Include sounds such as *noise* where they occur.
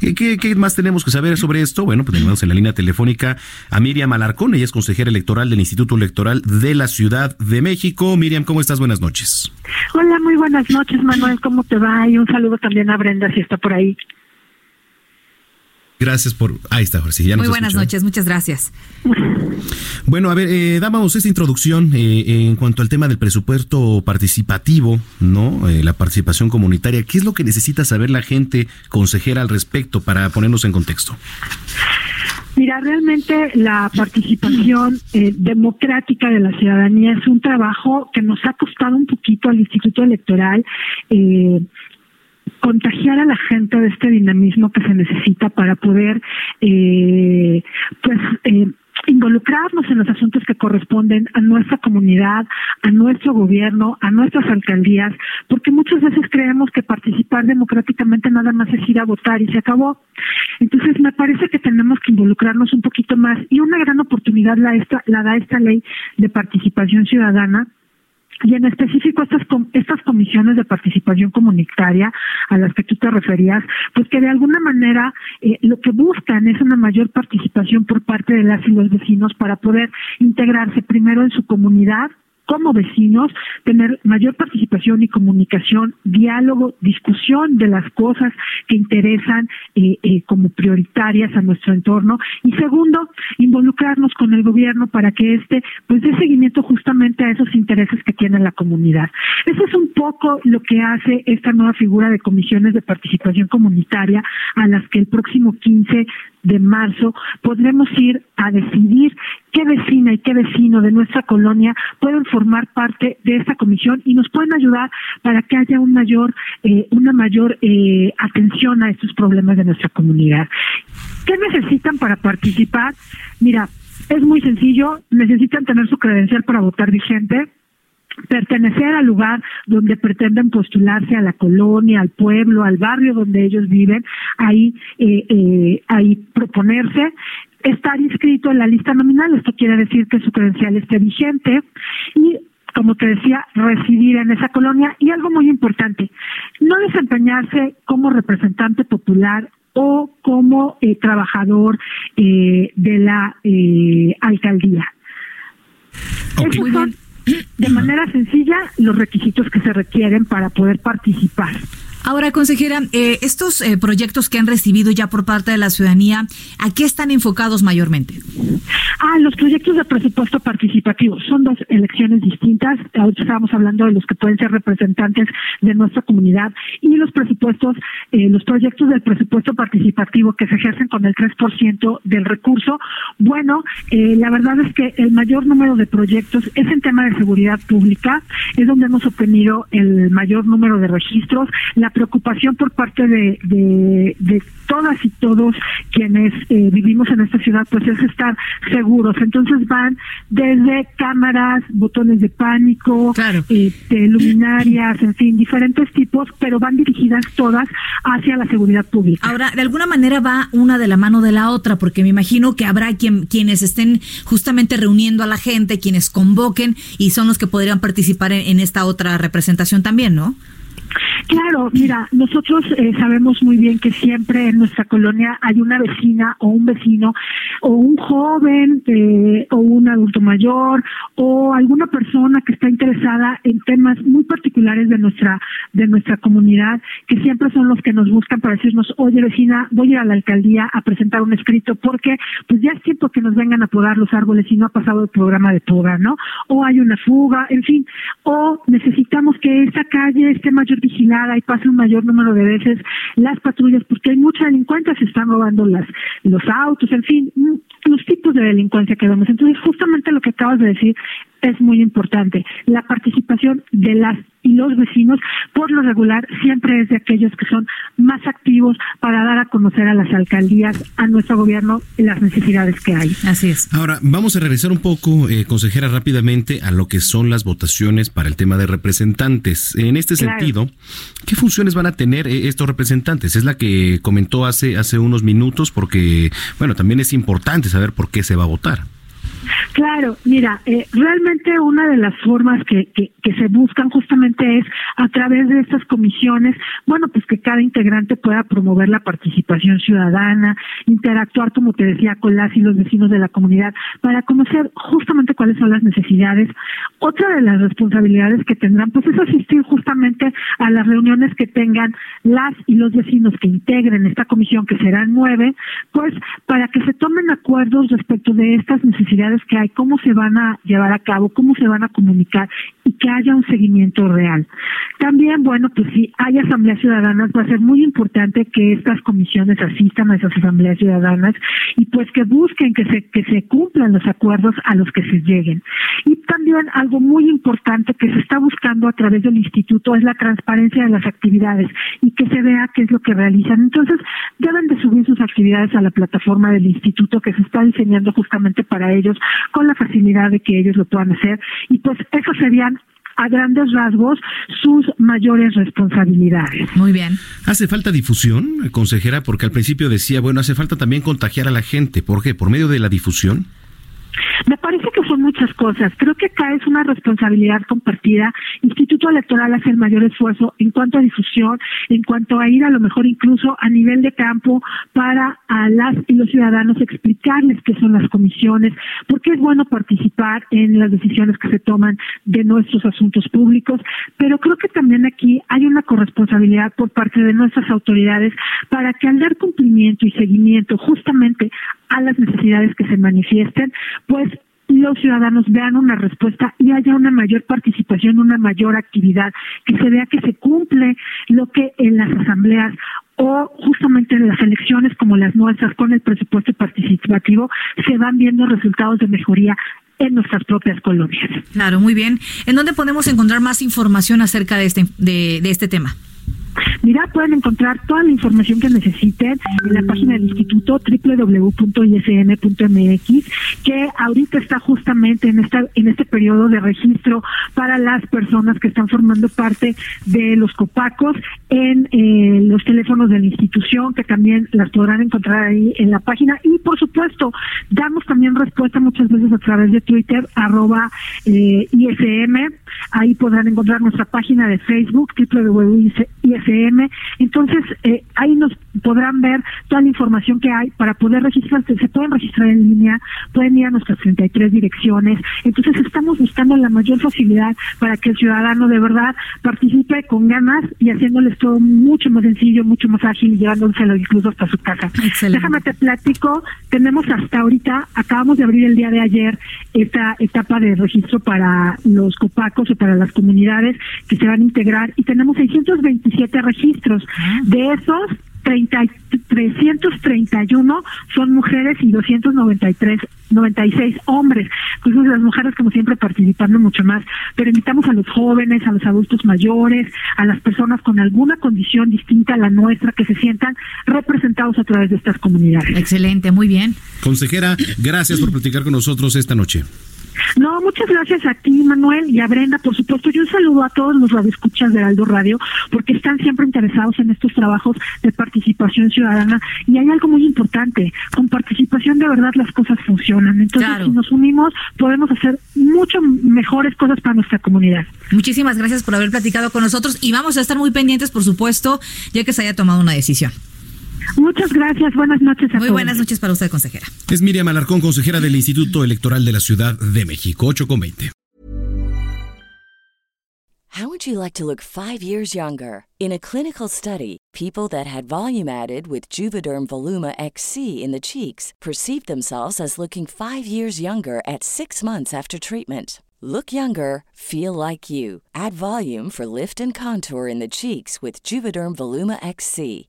¿Qué, ¿Qué, más tenemos que saber sobre esto? Bueno, pues tenemos en la línea telefónica a Miriam Alarcón, ella es consejera electoral del Instituto Electoral de la Ciudad de México. Miriam, ¿cómo estás? Buenas noches. Hola, muy buenas noches, Manuel, ¿cómo te va? Y un saludo también a Brenda, si está por ahí. Gracias por. Ahí está, Jorge. Ya Muy buenas noches, muchas gracias. *laughs* Bueno, a ver, eh, dábamos esta introducción eh, en cuanto al tema del presupuesto participativo, ¿no? Eh, la participación comunitaria. ¿Qué es lo que necesita saber la gente consejera al respecto para ponernos en contexto? Mira, realmente la participación eh, democrática de la ciudadanía es un trabajo que nos ha costado un poquito al Instituto Electoral. Eh, contagiar a la gente de este dinamismo que se necesita para poder eh, pues eh, involucrarnos en los asuntos que corresponden a nuestra comunidad, a nuestro gobierno, a nuestras alcaldías, porque muchas veces creemos que participar democráticamente nada más es ir a votar y se acabó. Entonces me parece que tenemos que involucrarnos un poquito más y una gran oportunidad la, esta, la da esta ley de participación ciudadana y en específico estas estas comisiones de participación comunitaria a las que tú te referías, pues que de alguna manera eh, lo que buscan es una mayor participación por parte de las y los vecinos para poder integrarse primero en su comunidad como vecinos, tener mayor participación y comunicación, diálogo, discusión de las cosas que interesan eh, eh, como prioritarias a nuestro entorno. Y segundo, involucrarnos con el gobierno para que éste pues dé seguimiento justamente a esos intereses que tiene la comunidad. Eso es un poco lo que hace esta nueva figura de comisiones de participación comunitaria a las que el próximo 15 de marzo podremos ir a decidir qué vecina y qué vecino de nuestra colonia pueden formar parte de esta comisión y nos pueden ayudar para que haya un mayor, eh, una mayor eh, atención a estos problemas de nuestra comunidad. ¿Qué necesitan para participar? Mira, es muy sencillo, necesitan tener su credencial para votar vigente, pertenecer al lugar donde pretenden postularse a la colonia, al pueblo, al barrio donde ellos viven, ahí, eh, eh, ahí proponerse, estar inscrito en la lista nominal, esto quiere decir que su credencial esté vigente y como te decía, residir en esa colonia y algo muy importante, no desempeñarse como representante popular o como eh, trabajador eh, de la eh, alcaldía. Okay. Esos son de manera sencilla los requisitos que se requieren para poder participar. Ahora, consejera, eh, estos eh, proyectos que han recibido ya por parte de la ciudadanía, ¿a qué están enfocados mayormente? Ah, los proyectos de presupuesto participativo son dos elecciones distintas. Ahora estamos hablando de los que pueden ser representantes de nuestra comunidad y los presupuestos, eh, los proyectos del presupuesto participativo que se ejercen con el 3% del recurso. Bueno, eh, la verdad es que el mayor número de proyectos es en tema de seguridad pública, es donde hemos obtenido el mayor número de registros. Preocupación por parte de, de, de todas y todos quienes eh, vivimos en esta ciudad, pues es estar seguros. Entonces van desde cámaras, botones de pánico, Claro. este, luminarias, en fin, diferentes tipos, pero van dirigidas todas hacia la seguridad pública. Ahora, de alguna manera va una de la mano de la otra, porque me imagino que habrá quien, quienes estén justamente reuniendo a la gente, quienes convoquen y son los que podrían participar en, en esta otra representación también, ¿no? Claro, mira, nosotros eh, sabemos muy bien que siempre en nuestra colonia hay una vecina o un vecino o un joven eh, o un adulto mayor o alguna persona que está interesada en temas muy particulares de nuestra de nuestra comunidad que siempre son los que nos buscan para decirnos, oye vecina, voy a ir a la alcaldía a presentar un escrito porque pues ya es tiempo que nos vengan a podar los árboles y no ha pasado el programa de poda, ¿no? O hay una fuga, en fin, o necesitamos que esta calle esté mayor vigilada y pase un mayor número de veces las patrullas porque hay mucha delincuencia, se están robando las los autos, en fin, los tipos de delincuencia que vemos. Entonces, justamente lo que acabas de decir es muy importante. La participación de las y los vecinos, por lo regular, siempre es de aquellos que son más activos para dar a conocer a las alcaldías, a nuestro gobierno, las necesidades que hay. Así es. Ahora, vamos a regresar un poco, eh, consejera, rápidamente a lo que son las votaciones para el tema de representantes. En este sentido, ¿qué funciones van a tener eh, estos representantes? Es la que comentó hace, hace unos minutos, porque, bueno, también es importante saber por qué se va a votar. Claro, mira, eh, realmente una de las formas que, que, que, se buscan justamente es a través de estas comisiones, bueno, pues que cada integrante pueda promover la participación ciudadana, interactuar, como te decía, con las y los vecinos de la comunidad, para conocer justamente cuáles son las necesidades. Otra de las responsabilidades que tendrán, pues es asistir justamente a las reuniones que tengan las y los vecinos que integren esta comisión, que serán nueve, pues para que se tomen acuerdos respecto de estas necesidades que hay, cómo se van a llevar a cabo, cómo se van a comunicar que haya un seguimiento real. También, bueno, pues si hay asambleas ciudadanas, va a ser muy importante que estas comisiones asistan a esas asambleas ciudadanas y pues que busquen que se, que se cumplan los acuerdos a los que se lleguen. Y también algo muy importante que se está buscando a través del instituto es la transparencia de las actividades y que se vea qué es lo que realizan. Entonces, deben de subir sus actividades a la plataforma del instituto que se está diseñando justamente para ellos con la facilidad de que ellos lo puedan hacer. Y pues eso serían a grandes rasgos sus mayores responsabilidades. Muy bien. ¿Hace falta difusión, consejera? Porque al principio decía, bueno, hace falta también contagiar a la gente. ¿Por qué? ¿Por medio de la difusión? Me parece que son muchas cosas. Creo que acá es una responsabilidad compartida. Instituto Electoral hace el mayor esfuerzo en cuanto a difusión, en cuanto a ir a lo mejor incluso a nivel de campo para a las y los ciudadanos explicarles qué son las comisiones, porque es bueno participar en las decisiones que se toman de nuestros asuntos públicos, pero creo que también aquí hay una corresponsabilidad por parte de nuestras autoridades para que al dar cumplimiento y seguimiento justamente a las necesidades que se manifiesten, pues los ciudadanos vean una respuesta y haya una mayor participación, una mayor actividad, que se vea que se cumple lo que en las asambleas o justamente en las elecciones como las nuestras con el presupuesto participativo se van viendo resultados de mejoría en nuestras propias colonias. Claro, muy bien. ¿En dónde podemos encontrar más información acerca de este, de, de este tema? Mira, pueden encontrar toda la información que necesiten en la página del instituto www.isn.mx, que ahorita está justamente en esta en este periodo de registro para las personas que están formando parte de los copacos en eh, los teléfonos de la institución, que también las podrán encontrar ahí en la página. Y por supuesto, damos también respuesta muchas veces a través de Twitter, arroba eh, ISM. Ahí podrán encontrar nuestra página de Facebook, www.ism entonces, eh, ahí nos podrán ver toda la información que hay para poder registrarse. Se pueden registrar en línea, pueden ir a nuestras 33 direcciones. Entonces, estamos buscando la mayor facilidad para que el ciudadano de verdad participe con ganas y haciéndoles todo mucho más sencillo, mucho más ágil y llevándoselo incluso hasta su casa. Déjame te platico, tenemos hasta ahorita, acabamos de abrir el día de ayer esta etapa de registro para los copacos para las comunidades que se van a integrar y tenemos 627 registros. Ah. De esos, 30, 331 son mujeres y 293 96 hombres. Pues las mujeres como siempre participando mucho más, pero invitamos a los jóvenes, a los adultos mayores, a las personas con alguna condición distinta a la nuestra que se sientan representados a través de estas comunidades. Excelente, muy bien. Consejera, gracias por platicar con nosotros esta noche. Muchas gracias a ti, Manuel, y a Brenda, por supuesto. Yo un saludo a todos los radioescuchas de Aldo Radio, porque están siempre interesados en estos trabajos de participación ciudadana. Y hay algo muy importante, con participación de verdad las cosas funcionan. Entonces, si nos unimos, podemos hacer mucho mejores cosas para nuestra comunidad. Muchísimas gracias por haber platicado con nosotros y vamos a estar muy pendientes, por supuesto, ya que se haya tomado una decisión. Muchas gracias. Buenas noches a Muy buenas noches para usted, consejera. Es Miriam Alarcón, consejera del Instituto Electoral de la Ciudad de México. 8 con 20. How would you like to look five years younger? In a clinical study, people that had volume added with Juvederm Voluma XC in the cheeks perceived themselves as looking five years younger at six months after treatment. Look younger, feel like you. Add volume for lift and contour in the cheeks with Juvederm Voluma XC.